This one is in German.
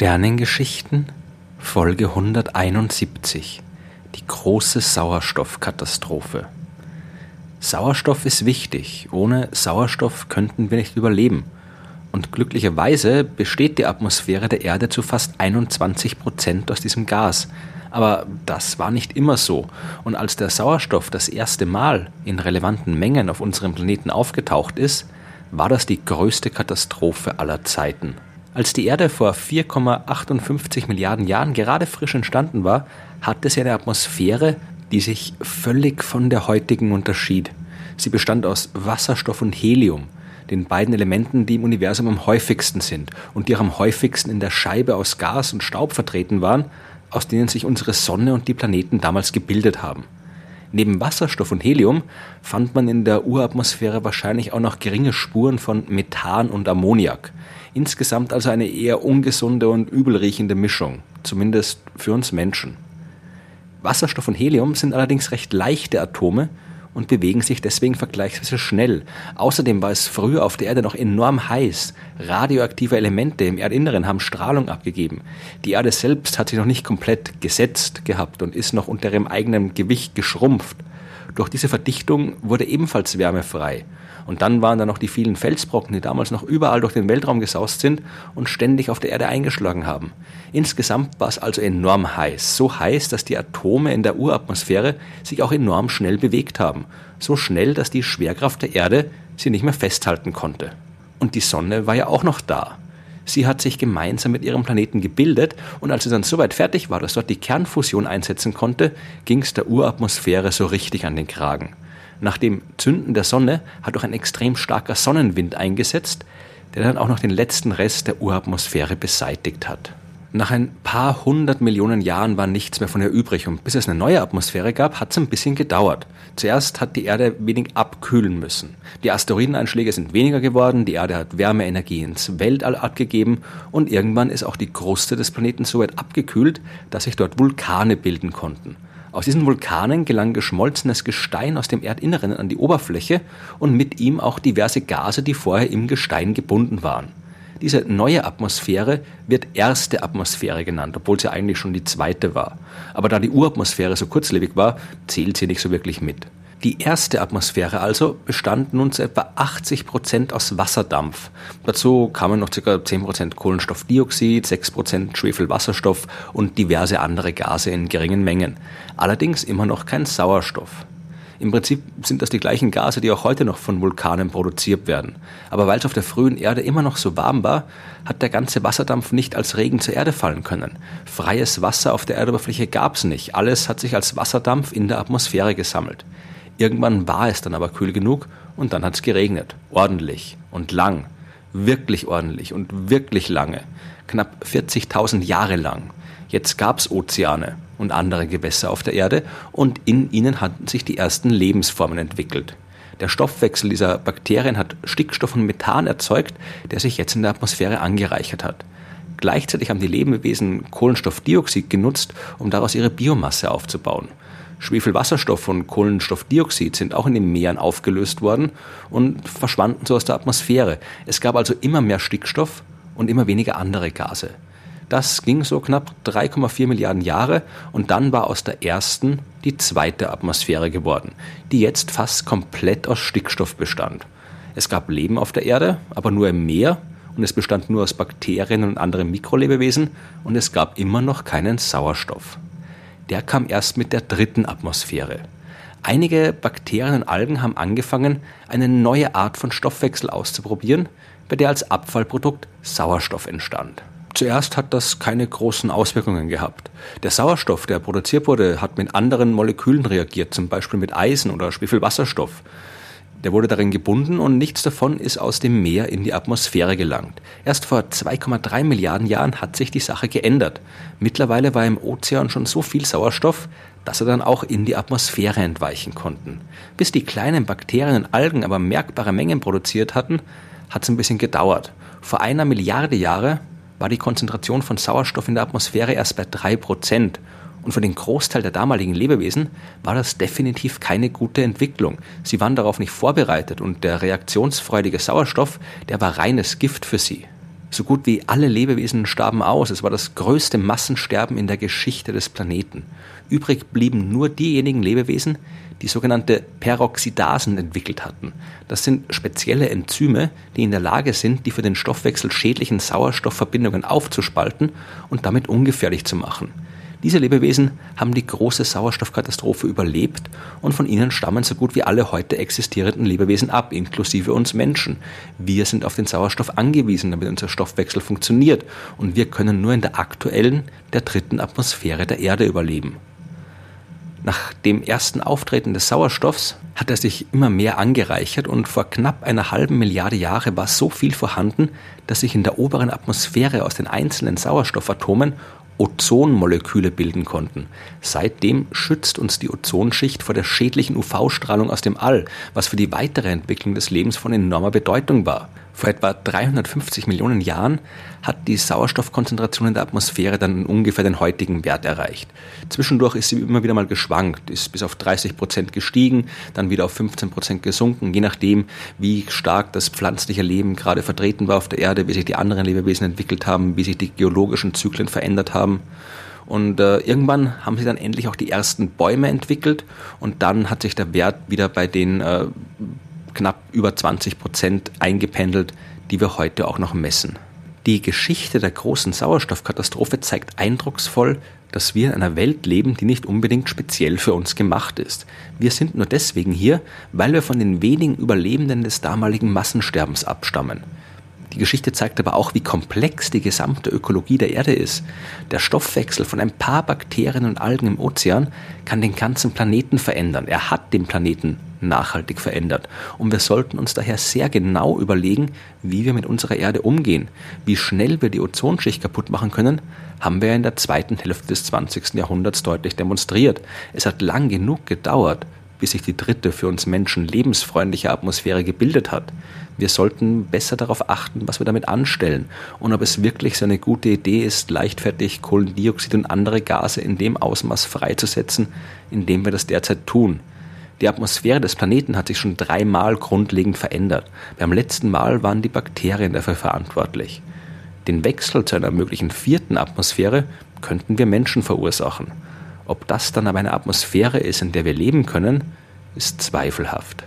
Sternengeschichten Folge 171 Die große Sauerstoffkatastrophe Sauerstoff ist wichtig. Ohne Sauerstoff könnten wir nicht überleben. Und glücklicherweise besteht die Atmosphäre der Erde zu fast 21 Prozent aus diesem Gas. Aber das war nicht immer so. Und als der Sauerstoff das erste Mal in relevanten Mengen auf unserem Planeten aufgetaucht ist, war das die größte Katastrophe aller Zeiten. Als die Erde vor 4,58 Milliarden Jahren gerade frisch entstanden war, hatte sie eine Atmosphäre, die sich völlig von der heutigen unterschied. Sie bestand aus Wasserstoff und Helium, den beiden Elementen, die im Universum am häufigsten sind und die auch am häufigsten in der Scheibe aus Gas und Staub vertreten waren, aus denen sich unsere Sonne und die Planeten damals gebildet haben. Neben Wasserstoff und Helium fand man in der Uratmosphäre wahrscheinlich auch noch geringe Spuren von Methan und Ammoniak. Insgesamt also eine eher ungesunde und übelriechende Mischung, zumindest für uns Menschen. Wasserstoff und Helium sind allerdings recht leichte Atome und bewegen sich deswegen vergleichsweise schnell. Außerdem war es früher auf der Erde noch enorm heiß. Radioaktive Elemente im Erdinneren haben Strahlung abgegeben. Die Erde selbst hat sich noch nicht komplett gesetzt gehabt und ist noch unter ihrem eigenen Gewicht geschrumpft. Durch diese Verdichtung wurde ebenfalls Wärme frei. Und dann waren da noch die vielen Felsbrocken, die damals noch überall durch den Weltraum gesaust sind und ständig auf der Erde eingeschlagen haben. Insgesamt war es also enorm heiß. So heiß, dass die Atome in der Uratmosphäre sich auch enorm schnell bewegt haben. So schnell, dass die Schwerkraft der Erde sie nicht mehr festhalten konnte. Und die Sonne war ja auch noch da. Sie hat sich gemeinsam mit ihrem Planeten gebildet und als sie dann soweit fertig war, dass dort die Kernfusion einsetzen konnte, ging es der Uratmosphäre so richtig an den Kragen. Nach dem Zünden der Sonne hat auch ein extrem starker Sonnenwind eingesetzt, der dann auch noch den letzten Rest der Uratmosphäre beseitigt hat. Nach ein paar hundert Millionen Jahren war nichts mehr von ihr übrig und bis es eine neue Atmosphäre gab, hat es ein bisschen gedauert. Zuerst hat die Erde wenig abkühlen müssen. Die Asteroideneinschläge sind weniger geworden, die Erde hat Wärmeenergie ins Weltall abgegeben und irgendwann ist auch die Kruste des Planeten so weit abgekühlt, dass sich dort Vulkane bilden konnten. Aus diesen Vulkanen gelang geschmolzenes Gestein aus dem Erdinneren an die Oberfläche und mit ihm auch diverse Gase, die vorher im Gestein gebunden waren. Diese neue Atmosphäre wird erste Atmosphäre genannt, obwohl sie eigentlich schon die zweite war. Aber da die Uratmosphäre so kurzlebig war, zählt sie nicht so wirklich mit. Die erste Atmosphäre also bestand nun zu etwa 80 Prozent aus Wasserdampf. Dazu kamen noch ca. 10 Prozent Kohlenstoffdioxid, 6 Prozent Schwefelwasserstoff und diverse andere Gase in geringen Mengen. Allerdings immer noch kein Sauerstoff. Im Prinzip sind das die gleichen Gase, die auch heute noch von Vulkanen produziert werden. Aber weil es auf der frühen Erde immer noch so warm war, hat der ganze Wasserdampf nicht als Regen zur Erde fallen können. Freies Wasser auf der Erdoberfläche gab es nicht. Alles hat sich als Wasserdampf in der Atmosphäre gesammelt. Irgendwann war es dann aber kühl genug und dann hat es geregnet. Ordentlich und lang. Wirklich ordentlich und wirklich lange. Knapp 40.000 Jahre lang. Jetzt gab es Ozeane und andere Gewässer auf der Erde und in ihnen hatten sich die ersten Lebensformen entwickelt. Der Stoffwechsel dieser Bakterien hat Stickstoff und Methan erzeugt, der sich jetzt in der Atmosphäre angereichert hat. Gleichzeitig haben die Lebewesen Kohlenstoffdioxid genutzt, um daraus ihre Biomasse aufzubauen. Schwefelwasserstoff und Kohlenstoffdioxid sind auch in den Meeren aufgelöst worden und verschwanden so aus der Atmosphäre. Es gab also immer mehr Stickstoff und immer weniger andere Gase. Das ging so knapp 3,4 Milliarden Jahre und dann war aus der ersten die zweite Atmosphäre geworden, die jetzt fast komplett aus Stickstoff bestand. Es gab Leben auf der Erde, aber nur im Meer und es bestand nur aus Bakterien und anderen Mikrolebewesen und es gab immer noch keinen Sauerstoff der kam erst mit der dritten Atmosphäre. Einige Bakterien und Algen haben angefangen, eine neue Art von Stoffwechsel auszuprobieren, bei der als Abfallprodukt Sauerstoff entstand. Zuerst hat das keine großen Auswirkungen gehabt. Der Sauerstoff, der produziert wurde, hat mit anderen Molekülen reagiert, zum Beispiel mit Eisen oder Schwefelwasserstoff. Der wurde darin gebunden und nichts davon ist aus dem Meer in die Atmosphäre gelangt. Erst vor 2,3 Milliarden Jahren hat sich die Sache geändert. Mittlerweile war im Ozean schon so viel Sauerstoff, dass er dann auch in die Atmosphäre entweichen konnten. Bis die kleinen Bakterien und Algen aber merkbare Mengen produziert hatten, hat es ein bisschen gedauert. Vor einer Milliarde Jahre war die Konzentration von Sauerstoff in der Atmosphäre erst bei drei Prozent und für den Großteil der damaligen Lebewesen war das definitiv keine gute Entwicklung. Sie waren darauf nicht vorbereitet und der reaktionsfreudige Sauerstoff, der war reines Gift für sie. So gut wie alle Lebewesen starben aus. Es war das größte Massensterben in der Geschichte des Planeten. Übrig blieben nur diejenigen Lebewesen, die sogenannte Peroxidasen entwickelt hatten. Das sind spezielle Enzyme, die in der Lage sind, die für den Stoffwechsel schädlichen Sauerstoffverbindungen aufzuspalten und damit ungefährlich zu machen. Diese Lebewesen haben die große Sauerstoffkatastrophe überlebt und von ihnen stammen so gut wie alle heute existierenden Lebewesen ab, inklusive uns Menschen. Wir sind auf den Sauerstoff angewiesen, damit unser Stoffwechsel funktioniert und wir können nur in der aktuellen, der dritten Atmosphäre der Erde überleben. Nach dem ersten Auftreten des Sauerstoffs hat er sich immer mehr angereichert und vor knapp einer halben Milliarde Jahre war so viel vorhanden, dass sich in der oberen Atmosphäre aus den einzelnen Sauerstoffatomen Ozonmoleküle bilden konnten. Seitdem schützt uns die Ozonschicht vor der schädlichen UV-Strahlung aus dem All, was für die weitere Entwicklung des Lebens von enormer Bedeutung war. Vor etwa 350 Millionen Jahren hat die Sauerstoffkonzentration in der Atmosphäre dann ungefähr den heutigen Wert erreicht. Zwischendurch ist sie immer wieder mal geschwankt, ist bis auf 30 Prozent gestiegen, dann wieder auf 15 Prozent gesunken, je nachdem, wie stark das pflanzliche Leben gerade vertreten war auf der Erde, wie sich die anderen Lebewesen entwickelt haben, wie sich die geologischen Zyklen verändert haben. Und äh, irgendwann haben sie dann endlich auch die ersten Bäume entwickelt und dann hat sich der Wert wieder bei den äh, knapp über 20 Prozent eingependelt, die wir heute auch noch messen. Die Geschichte der großen Sauerstoffkatastrophe zeigt eindrucksvoll, dass wir in einer Welt leben, die nicht unbedingt speziell für uns gemacht ist. Wir sind nur deswegen hier, weil wir von den wenigen Überlebenden des damaligen Massensterbens abstammen. Die Geschichte zeigt aber auch, wie komplex die gesamte Ökologie der Erde ist. Der Stoffwechsel von ein paar Bakterien und Algen im Ozean kann den ganzen Planeten verändern. Er hat den Planeten nachhaltig verändert. Und wir sollten uns daher sehr genau überlegen, wie wir mit unserer Erde umgehen. Wie schnell wir die Ozonschicht kaputt machen können, haben wir in der zweiten Hälfte des 20. Jahrhunderts deutlich demonstriert. Es hat lang genug gedauert, bis sich die dritte für uns Menschen lebensfreundliche Atmosphäre gebildet hat. Wir sollten besser darauf achten, was wir damit anstellen und ob es wirklich so eine gute Idee ist, leichtfertig Kohlendioxid und andere Gase in dem Ausmaß freizusetzen, in dem wir das derzeit tun. Die Atmosphäre des Planeten hat sich schon dreimal grundlegend verändert. Beim letzten Mal waren die Bakterien dafür verantwortlich. Den Wechsel zu einer möglichen vierten Atmosphäre könnten wir Menschen verursachen. Ob das dann aber eine Atmosphäre ist, in der wir leben können, ist zweifelhaft.